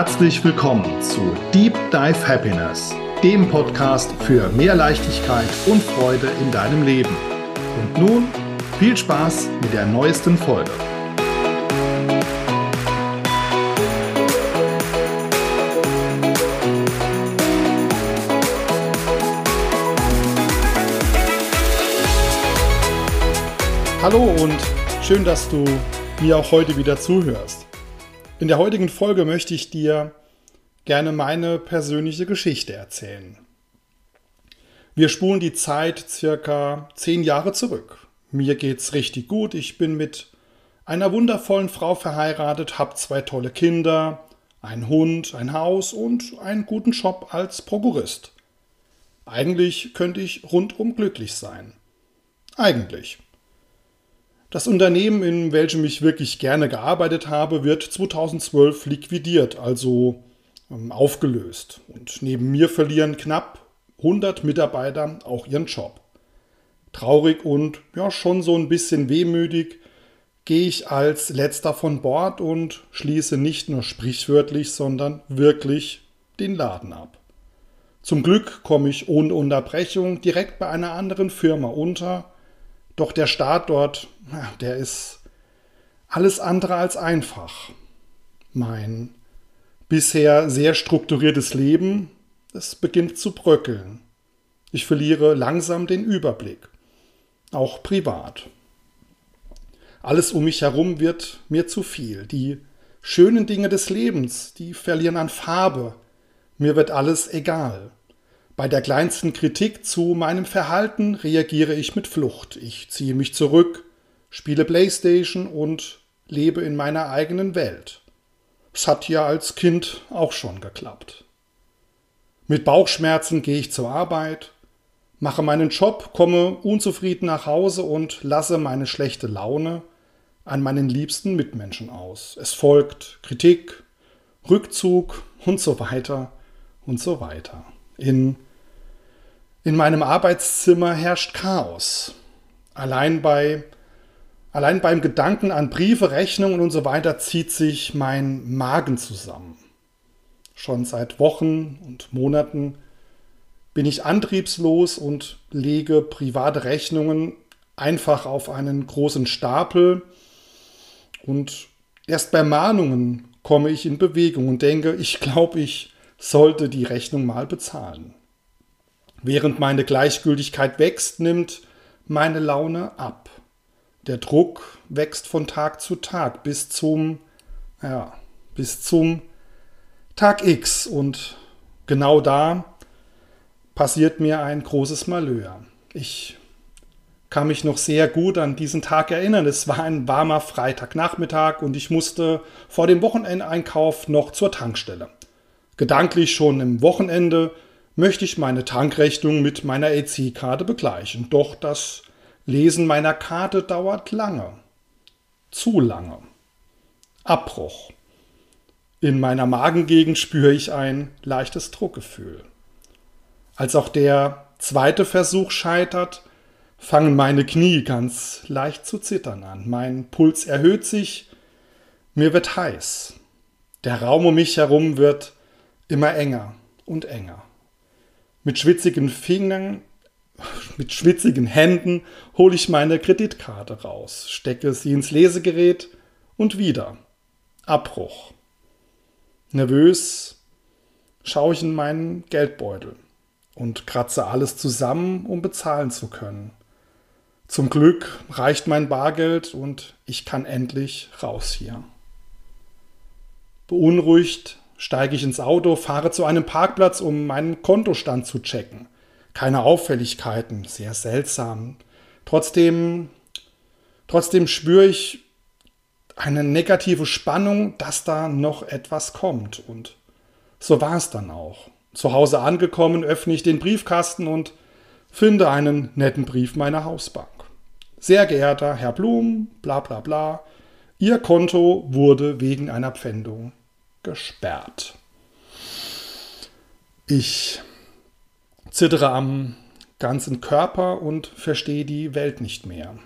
herzlich willkommen zu Deep Dive Happiness, dem Podcast für mehr Leichtigkeit und Freude in deinem Leben. Und nun viel Spaß mit der neuesten Folge. Hallo und schön, dass du mir auch heute wieder zuhörst. In der heutigen Folge möchte ich dir gerne meine persönliche Geschichte erzählen. Wir spulen die Zeit circa zehn Jahre zurück. Mir geht's richtig gut. Ich bin mit einer wundervollen Frau verheiratet, habe zwei tolle Kinder, einen Hund, ein Haus und einen guten Job als Prokurist. Eigentlich könnte ich rundum glücklich sein. Eigentlich. Das Unternehmen, in welchem ich wirklich gerne gearbeitet habe, wird 2012 liquidiert, also ähm, aufgelöst. Und neben mir verlieren knapp 100 Mitarbeiter auch ihren Job. Traurig und ja schon so ein bisschen wehmütig gehe ich als letzter von Bord und schließe nicht nur sprichwörtlich, sondern wirklich den Laden ab. Zum Glück komme ich ohne Unterbrechung direkt bei einer anderen Firma unter doch der Start dort, der ist alles andere als einfach. Mein bisher sehr strukturiertes Leben, es beginnt zu bröckeln. Ich verliere langsam den Überblick, auch privat. Alles um mich herum wird mir zu viel. Die schönen Dinge des Lebens, die verlieren an Farbe. Mir wird alles egal. Bei der kleinsten Kritik zu meinem Verhalten reagiere ich mit Flucht. Ich ziehe mich zurück, spiele Playstation und lebe in meiner eigenen Welt. Es hat ja als Kind auch schon geklappt. Mit Bauchschmerzen gehe ich zur Arbeit, mache meinen Job, komme unzufrieden nach Hause und lasse meine schlechte Laune an meinen liebsten Mitmenschen aus. Es folgt Kritik, Rückzug und so weiter und so weiter. In in meinem Arbeitszimmer herrscht Chaos. Allein bei Allein beim Gedanken an Briefe, Rechnungen und so weiter zieht sich mein Magen zusammen. Schon seit Wochen und Monaten bin ich antriebslos und lege private Rechnungen einfach auf einen großen Stapel und erst bei Mahnungen komme ich in Bewegung und denke, ich glaube, ich sollte die Rechnung mal bezahlen. Während meine Gleichgültigkeit wächst, nimmt meine Laune ab. Der Druck wächst von Tag zu Tag bis zum, ja, bis zum Tag X. Und genau da passiert mir ein großes Malheur. Ich kann mich noch sehr gut an diesen Tag erinnern. Es war ein warmer Freitagnachmittag und ich musste vor dem Wochenendeinkauf noch zur Tankstelle. Gedanklich schon im Wochenende möchte ich meine Tankrechnung mit meiner EC-Karte begleichen. Doch das Lesen meiner Karte dauert lange. Zu lange. Abbruch. In meiner Magengegend spüre ich ein leichtes Druckgefühl. Als auch der zweite Versuch scheitert, fangen meine Knie ganz leicht zu zittern an. Mein Puls erhöht sich, mir wird heiß. Der Raum um mich herum wird immer enger und enger. Mit schwitzigen Fingern, mit schwitzigen Händen hole ich meine Kreditkarte raus, stecke sie ins Lesegerät und wieder. Abbruch. Nervös schaue ich in meinen Geldbeutel und kratze alles zusammen, um bezahlen zu können. Zum Glück reicht mein Bargeld und ich kann endlich raus hier. Beunruhigt steige ich ins Auto, fahre zu einem Parkplatz, um meinen Kontostand zu checken. Keine Auffälligkeiten, sehr seltsam. Trotzdem, trotzdem spüre ich eine negative Spannung, dass da noch etwas kommt. Und so war es dann auch. Zu Hause angekommen, öffne ich den Briefkasten und finde einen netten Brief meiner Hausbank. Sehr geehrter Herr Blum, bla bla bla, Ihr Konto wurde wegen einer Pfändung gesperrt. Ich zittere am ganzen Körper und verstehe die Welt nicht mehr.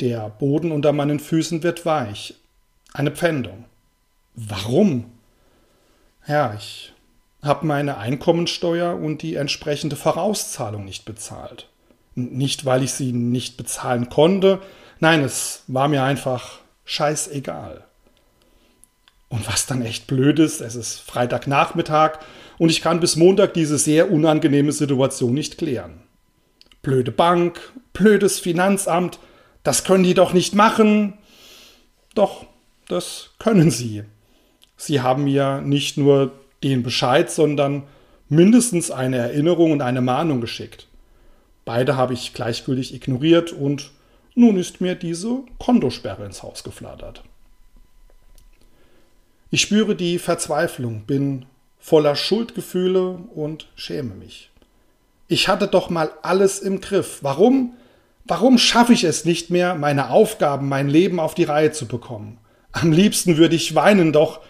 Der Boden unter meinen Füßen wird weich. Eine Pfändung. Warum? Ja, ich habe meine Einkommensteuer und die entsprechende Vorauszahlung nicht bezahlt. Nicht, weil ich sie nicht bezahlen konnte, nein, es war mir einfach scheißegal. Und was dann echt blöd ist, es ist Freitagnachmittag und ich kann bis Montag diese sehr unangenehme Situation nicht klären. Blöde Bank, blödes Finanzamt, das können die doch nicht machen. Doch, das können sie. Sie haben mir nicht nur den Bescheid, sondern mindestens eine Erinnerung und eine Mahnung geschickt. Beide habe ich gleichgültig ignoriert und nun ist mir diese Kontosperre ins Haus geflattert. Ich spüre die Verzweiflung, bin voller Schuldgefühle und schäme mich. Ich hatte doch mal alles im Griff. Warum? Warum schaffe ich es nicht mehr, meine Aufgaben, mein Leben auf die Reihe zu bekommen? Am liebsten würde ich weinen, doch,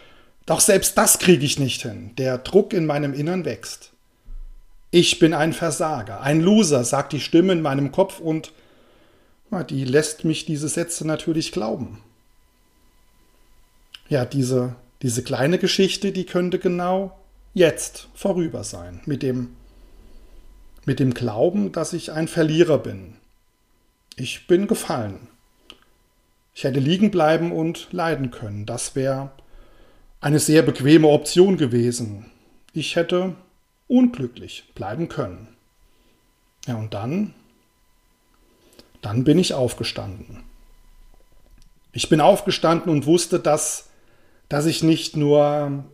doch selbst das kriege ich nicht hin. Der Druck in meinem Innern wächst. Ich bin ein Versager, ein Loser, sagt die Stimme in meinem Kopf und die lässt mich diese Sätze natürlich glauben. Ja, diese diese kleine Geschichte, die könnte genau jetzt vorüber sein, mit dem, mit dem Glauben, dass ich ein Verlierer bin. Ich bin gefallen. Ich hätte liegen bleiben und leiden können. Das wäre eine sehr bequeme Option gewesen. Ich hätte unglücklich bleiben können. Ja, und dann, dann bin ich aufgestanden. Ich bin aufgestanden und wusste, dass dass ich nicht nur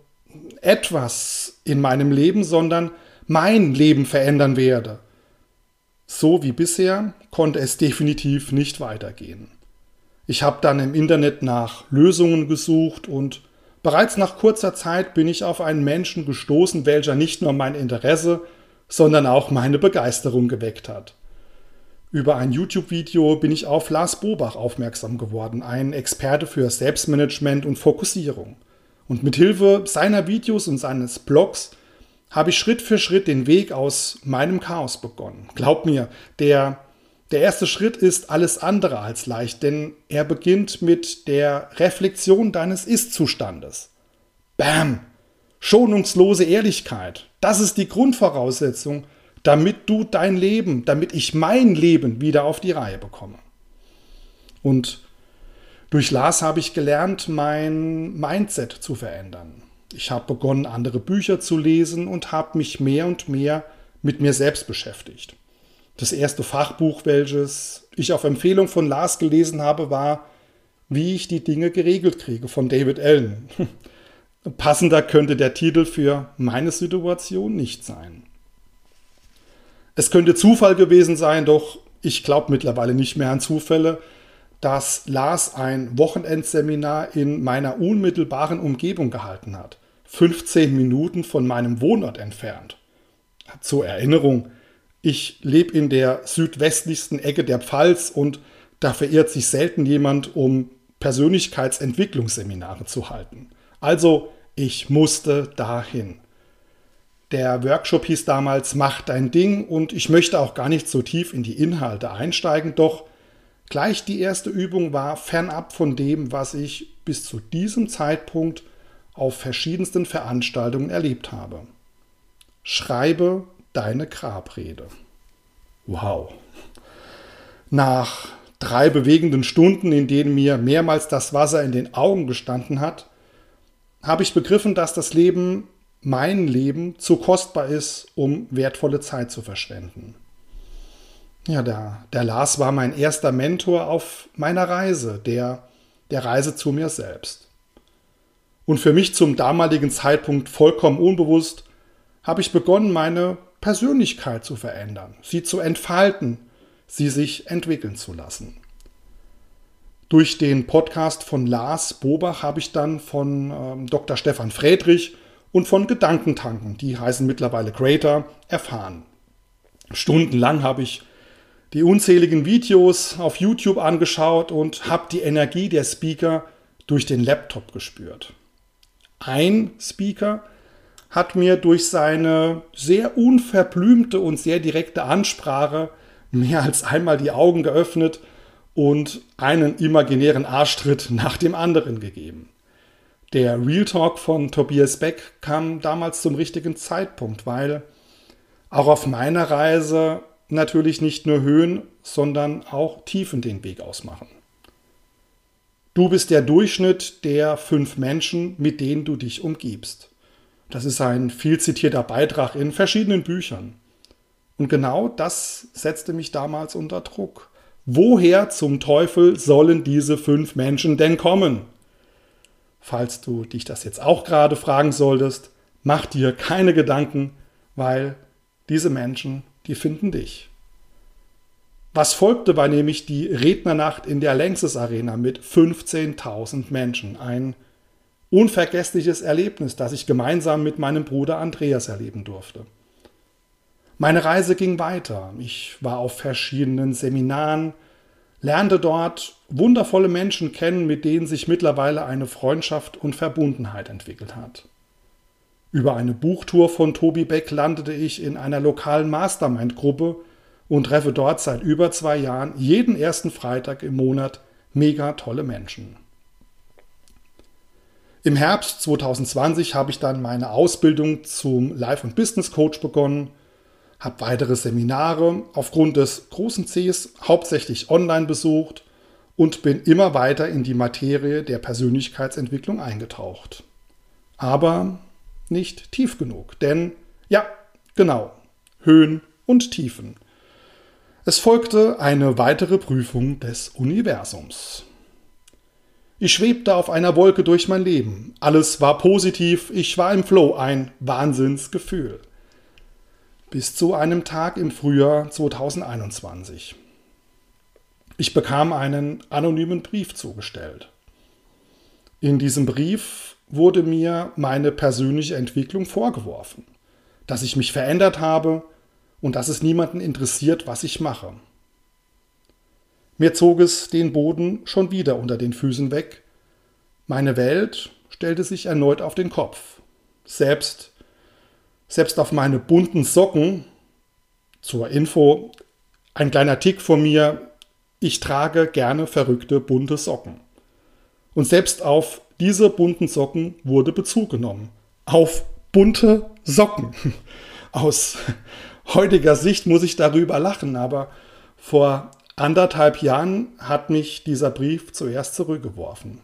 etwas in meinem Leben, sondern mein Leben verändern werde. So wie bisher konnte es definitiv nicht weitergehen. Ich habe dann im Internet nach Lösungen gesucht und bereits nach kurzer Zeit bin ich auf einen Menschen gestoßen, welcher nicht nur mein Interesse, sondern auch meine Begeisterung geweckt hat. Über ein YouTube-Video bin ich auf Lars Bobach aufmerksam geworden, ein Experte für Selbstmanagement und Fokussierung. Und mit Hilfe seiner Videos und seines Blogs habe ich Schritt für Schritt den Weg aus meinem Chaos begonnen. Glaub mir, der, der erste Schritt ist alles andere als leicht, denn er beginnt mit der Reflexion deines Ist-Zustandes. Bam! Schonungslose Ehrlichkeit. Das ist die Grundvoraussetzung damit du dein Leben, damit ich mein Leben wieder auf die Reihe bekomme. Und durch Lars habe ich gelernt, mein Mindset zu verändern. Ich habe begonnen, andere Bücher zu lesen und habe mich mehr und mehr mit mir selbst beschäftigt. Das erste Fachbuch, welches ich auf Empfehlung von Lars gelesen habe, war Wie ich die Dinge geregelt kriege von David Allen. Passender könnte der Titel für meine Situation nicht sein. Es könnte Zufall gewesen sein, doch ich glaube mittlerweile nicht mehr an Zufälle, dass Lars ein Wochenendseminar in meiner unmittelbaren Umgebung gehalten hat. 15 Minuten von meinem Wohnort entfernt. Zur Erinnerung, ich lebe in der südwestlichsten Ecke der Pfalz und da verirrt sich selten jemand, um Persönlichkeitsentwicklungsseminare zu halten. Also, ich musste dahin. Der Workshop hieß damals Mach dein Ding und ich möchte auch gar nicht so tief in die Inhalte einsteigen, doch gleich die erste Übung war fernab von dem, was ich bis zu diesem Zeitpunkt auf verschiedensten Veranstaltungen erlebt habe. Schreibe deine Grabrede. Wow. Nach drei bewegenden Stunden, in denen mir mehrmals das Wasser in den Augen gestanden hat, habe ich begriffen, dass das Leben mein Leben zu kostbar ist, um wertvolle Zeit zu verschwenden. Ja, der, der Lars war mein erster Mentor auf meiner Reise, der, der Reise zu mir selbst. Und für mich zum damaligen Zeitpunkt vollkommen unbewusst, habe ich begonnen, meine Persönlichkeit zu verändern, sie zu entfalten, sie sich entwickeln zu lassen. Durch den Podcast von Lars Bobach habe ich dann von ähm, Dr. Stefan Friedrich und von Gedankentanken, die heißen mittlerweile Greater, erfahren. Stundenlang habe ich die unzähligen Videos auf YouTube angeschaut und habe die Energie der Speaker durch den Laptop gespürt. Ein Speaker hat mir durch seine sehr unverblümte und sehr direkte Ansprache mehr als einmal die Augen geöffnet und einen imaginären Arschtritt nach dem anderen gegeben. Der Real Talk von Tobias Beck kam damals zum richtigen Zeitpunkt, weil auch auf meiner Reise natürlich nicht nur Höhen, sondern auch Tiefen den Weg ausmachen. Du bist der Durchschnitt der fünf Menschen, mit denen du dich umgibst. Das ist ein viel zitierter Beitrag in verschiedenen Büchern. Und genau das setzte mich damals unter Druck. Woher zum Teufel sollen diese fünf Menschen denn kommen? Falls du dich das jetzt auch gerade fragen solltest, mach dir keine Gedanken, weil diese Menschen, die finden dich. Was folgte, war nämlich die Rednernacht in der Längses Arena mit 15.000 Menschen. Ein unvergessliches Erlebnis, das ich gemeinsam mit meinem Bruder Andreas erleben durfte. Meine Reise ging weiter. Ich war auf verschiedenen Seminaren, lernte dort wundervolle Menschen kennen, mit denen sich mittlerweile eine Freundschaft und Verbundenheit entwickelt hat. Über eine Buchtour von Tobi Beck landete ich in einer lokalen Mastermind-Gruppe, und treffe dort seit über zwei Jahren jeden ersten Freitag im Monat mega tolle Menschen. Im Herbst 2020 habe ich dann meine Ausbildung zum Life- und Business Coach begonnen, habe weitere Seminare aufgrund des großen Cs hauptsächlich online besucht und bin immer weiter in die Materie der Persönlichkeitsentwicklung eingetaucht. Aber nicht tief genug, denn ja, genau, Höhen und Tiefen. Es folgte eine weitere Prüfung des Universums. Ich schwebte auf einer Wolke durch mein Leben. Alles war positiv, ich war im Flow, ein Wahnsinnsgefühl. Bis zu einem Tag im Frühjahr 2021. Ich bekam einen anonymen Brief zugestellt. In diesem Brief wurde mir meine persönliche Entwicklung vorgeworfen, dass ich mich verändert habe, und dass es niemanden interessiert, was ich mache. Mir zog es den Boden schon wieder unter den Füßen weg. Meine Welt stellte sich erneut auf den Kopf. Selbst, selbst auf meine bunten Socken, zur Info, ein kleiner Tick von mir, ich trage gerne verrückte bunte Socken. Und selbst auf diese bunten Socken wurde Bezug genommen. Auf bunte Socken. Aus, heutiger Sicht muss ich darüber lachen, aber vor anderthalb Jahren hat mich dieser Brief zuerst zurückgeworfen.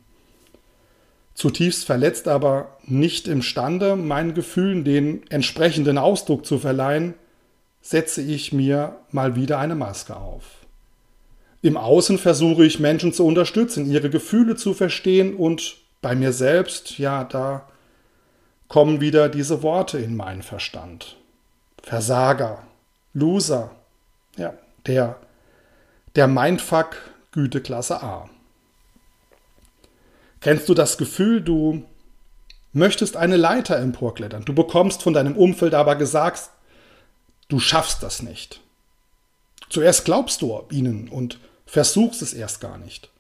Zutiefst verletzt, aber nicht imstande, meinen Gefühlen den entsprechenden Ausdruck zu verleihen, setze ich mir mal wieder eine Maske auf. Im Außen versuche ich Menschen zu unterstützen, ihre Gefühle zu verstehen und bei mir selbst, ja, da kommen wieder diese Worte in meinen Verstand. Versager, Loser, ja, der, der Mindfuck Güteklasse A. Kennst du das Gefühl, du möchtest eine Leiter emporklettern, du bekommst von deinem Umfeld aber gesagt, du schaffst das nicht. Zuerst glaubst du ihnen und versuchst es erst gar nicht.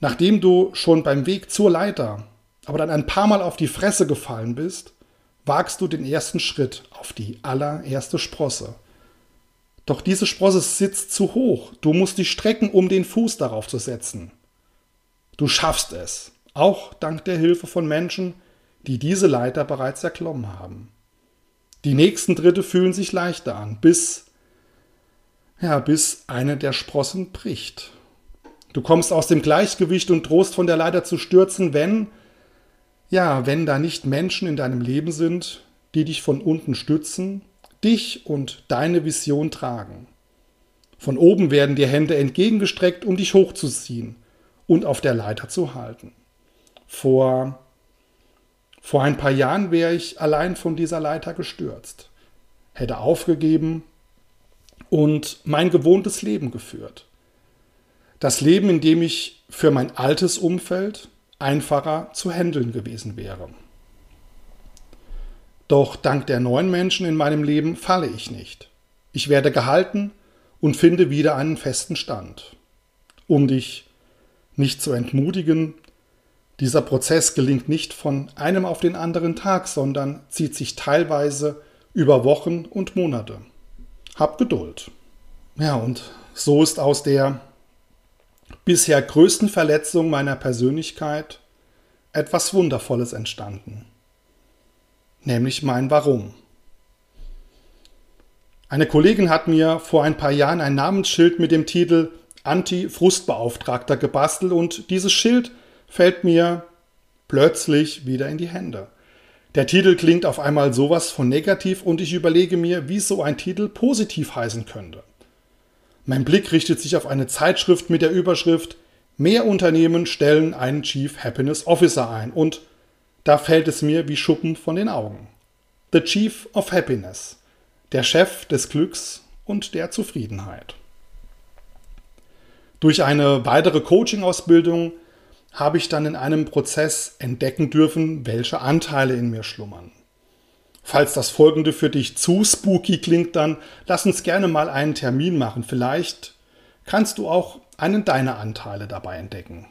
Nachdem du schon beim Weg zur Leiter, aber dann ein paar Mal auf die Fresse gefallen bist, wagst du den ersten Schritt auf die allererste Sprosse. Doch diese Sprosse sitzt zu hoch. Du musst dich strecken, um den Fuß darauf zu setzen. Du schaffst es, auch dank der Hilfe von Menschen, die diese Leiter bereits erklommen haben. Die nächsten Dritte fühlen sich leichter an, bis ja, bis eine der Sprossen bricht. Du kommst aus dem Gleichgewicht und drohst von der Leiter zu stürzen, wenn ja, wenn da nicht Menschen in deinem Leben sind, die dich von unten stützen, dich und deine Vision tragen. Von oben werden dir Hände entgegengestreckt, um dich hochzuziehen und auf der Leiter zu halten. Vor, vor ein paar Jahren wäre ich allein von dieser Leiter gestürzt, hätte aufgegeben und mein gewohntes Leben geführt. Das Leben, in dem ich für mein altes Umfeld, einfacher zu handeln gewesen wäre. Doch dank der neuen Menschen in meinem Leben falle ich nicht. Ich werde gehalten und finde wieder einen festen Stand. Um dich nicht zu entmutigen, dieser Prozess gelingt nicht von einem auf den anderen Tag, sondern zieht sich teilweise über Wochen und Monate. Hab Geduld. Ja, und so ist aus der bisher größten Verletzung meiner Persönlichkeit etwas Wundervolles entstanden, nämlich mein Warum. Eine Kollegin hat mir vor ein paar Jahren ein Namensschild mit dem Titel Anti-Frustbeauftragter gebastelt und dieses Schild fällt mir plötzlich wieder in die Hände. Der Titel klingt auf einmal sowas von negativ und ich überlege mir, wie so ein Titel positiv heißen könnte. Mein Blick richtet sich auf eine Zeitschrift mit der Überschrift Mehr Unternehmen stellen einen Chief Happiness Officer ein und da fällt es mir wie Schuppen von den Augen. The Chief of Happiness, der Chef des Glücks und der Zufriedenheit. Durch eine weitere Coaching-Ausbildung habe ich dann in einem Prozess entdecken dürfen, welche Anteile in mir schlummern. Falls das folgende für dich zu spooky klingt, dann lass uns gerne mal einen Termin machen. Vielleicht kannst du auch einen deiner Anteile dabei entdecken.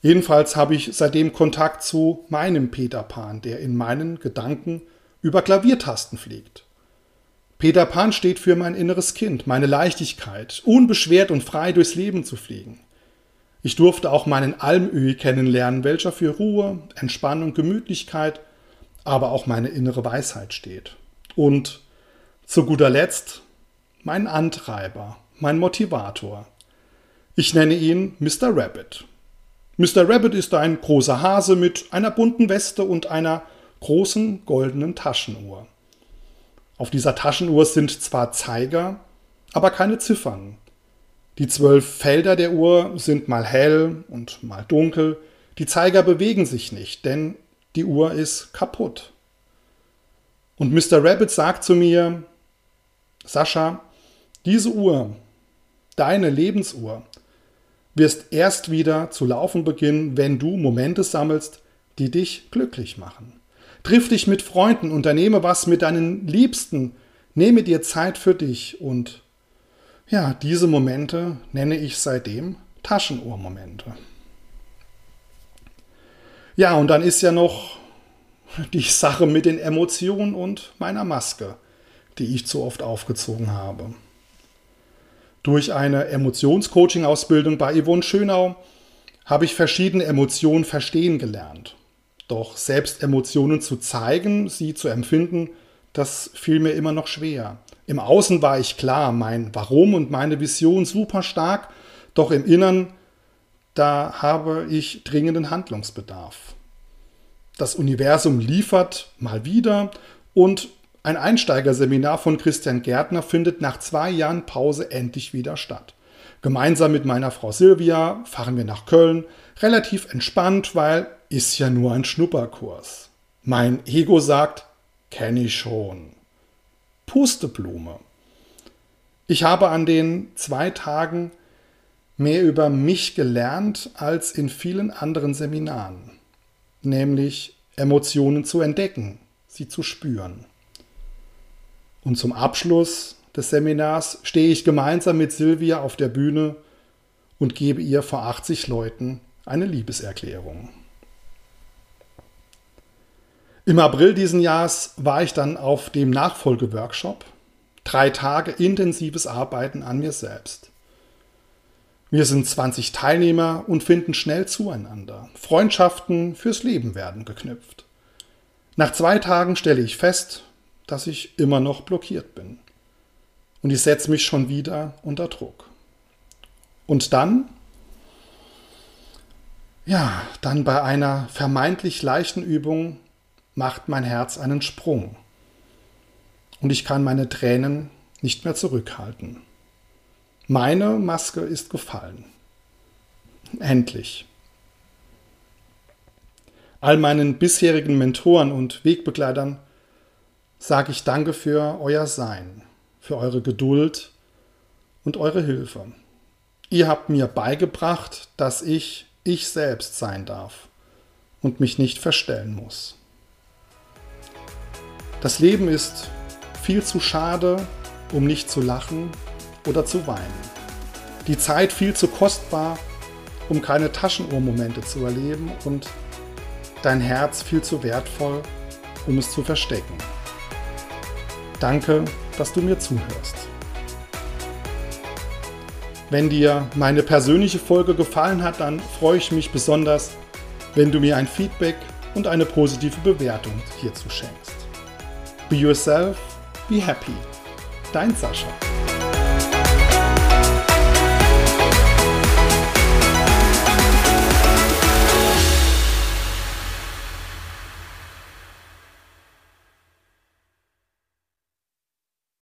Jedenfalls habe ich seitdem Kontakt zu meinem Peter Pan, der in meinen Gedanken über Klaviertasten fliegt. Peter Pan steht für mein inneres Kind, meine Leichtigkeit, unbeschwert und frei durchs Leben zu fliegen. Ich durfte auch meinen Almöhi kennenlernen, welcher für Ruhe, Entspannung, Gemütlichkeit, aber auch meine innere Weisheit steht. Und zu guter Letzt mein Antreiber, mein Motivator. Ich nenne ihn Mr. Rabbit. Mr. Rabbit ist ein großer Hase mit einer bunten Weste und einer großen goldenen Taschenuhr. Auf dieser Taschenuhr sind zwar Zeiger, aber keine Ziffern. Die zwölf Felder der Uhr sind mal hell und mal dunkel. Die Zeiger bewegen sich nicht, denn die Uhr ist kaputt. Und Mr. Rabbit sagt zu mir, Sascha, diese Uhr, deine Lebensuhr, wirst erst wieder zu laufen beginnen, wenn du Momente sammelst, die dich glücklich machen. Triff dich mit Freunden, unternehme was mit deinen Liebsten, nehme dir Zeit für dich und ja, diese Momente nenne ich seitdem Taschenuhrmomente. Ja, und dann ist ja noch die Sache mit den Emotionen und meiner Maske, die ich zu oft aufgezogen habe. Durch eine Emotionscoaching-Ausbildung bei Yvonne Schönau habe ich verschiedene Emotionen verstehen gelernt. Doch selbst Emotionen zu zeigen, sie zu empfinden, das fiel mir immer noch schwer. Im Außen war ich klar, mein Warum und meine Vision super stark, doch im Innern, da habe ich dringenden Handlungsbedarf. Das Universum liefert mal wieder und ein Einsteigerseminar von Christian Gärtner findet nach zwei Jahren Pause endlich wieder statt. Gemeinsam mit meiner Frau Silvia fahren wir nach Köln, relativ entspannt, weil ist ja nur ein Schnupperkurs. Mein Ego sagt, kenne ich schon. Pusteblume. Ich habe an den zwei Tagen mehr über mich gelernt als in vielen anderen Seminaren, nämlich Emotionen zu entdecken, sie zu spüren. Und zum Abschluss des Seminars stehe ich gemeinsam mit Silvia auf der Bühne und gebe ihr vor 80 Leuten eine Liebeserklärung. Im April diesen Jahres war ich dann auf dem Nachfolgeworkshop. Drei Tage intensives Arbeiten an mir selbst. Wir sind 20 Teilnehmer und finden schnell zueinander. Freundschaften fürs Leben werden geknüpft. Nach zwei Tagen stelle ich fest, dass ich immer noch blockiert bin. Und ich setze mich schon wieder unter Druck. Und dann, ja, dann bei einer vermeintlich leichten Übung macht mein Herz einen Sprung. Und ich kann meine Tränen nicht mehr zurückhalten. Meine Maske ist gefallen. Endlich. All meinen bisherigen Mentoren und Wegbegleitern sage ich Danke für euer Sein, für eure Geduld und eure Hilfe. Ihr habt mir beigebracht, dass ich ich selbst sein darf und mich nicht verstellen muss. Das Leben ist viel zu schade, um nicht zu lachen oder zu weinen. Die Zeit viel zu kostbar, um keine Taschenuhrmomente zu erleben und dein Herz viel zu wertvoll, um es zu verstecken. Danke, dass du mir zuhörst. Wenn dir meine persönliche Folge gefallen hat, dann freue ich mich besonders, wenn du mir ein Feedback und eine positive Bewertung hierzu schenkst. Be yourself, be happy. Dein Sascha.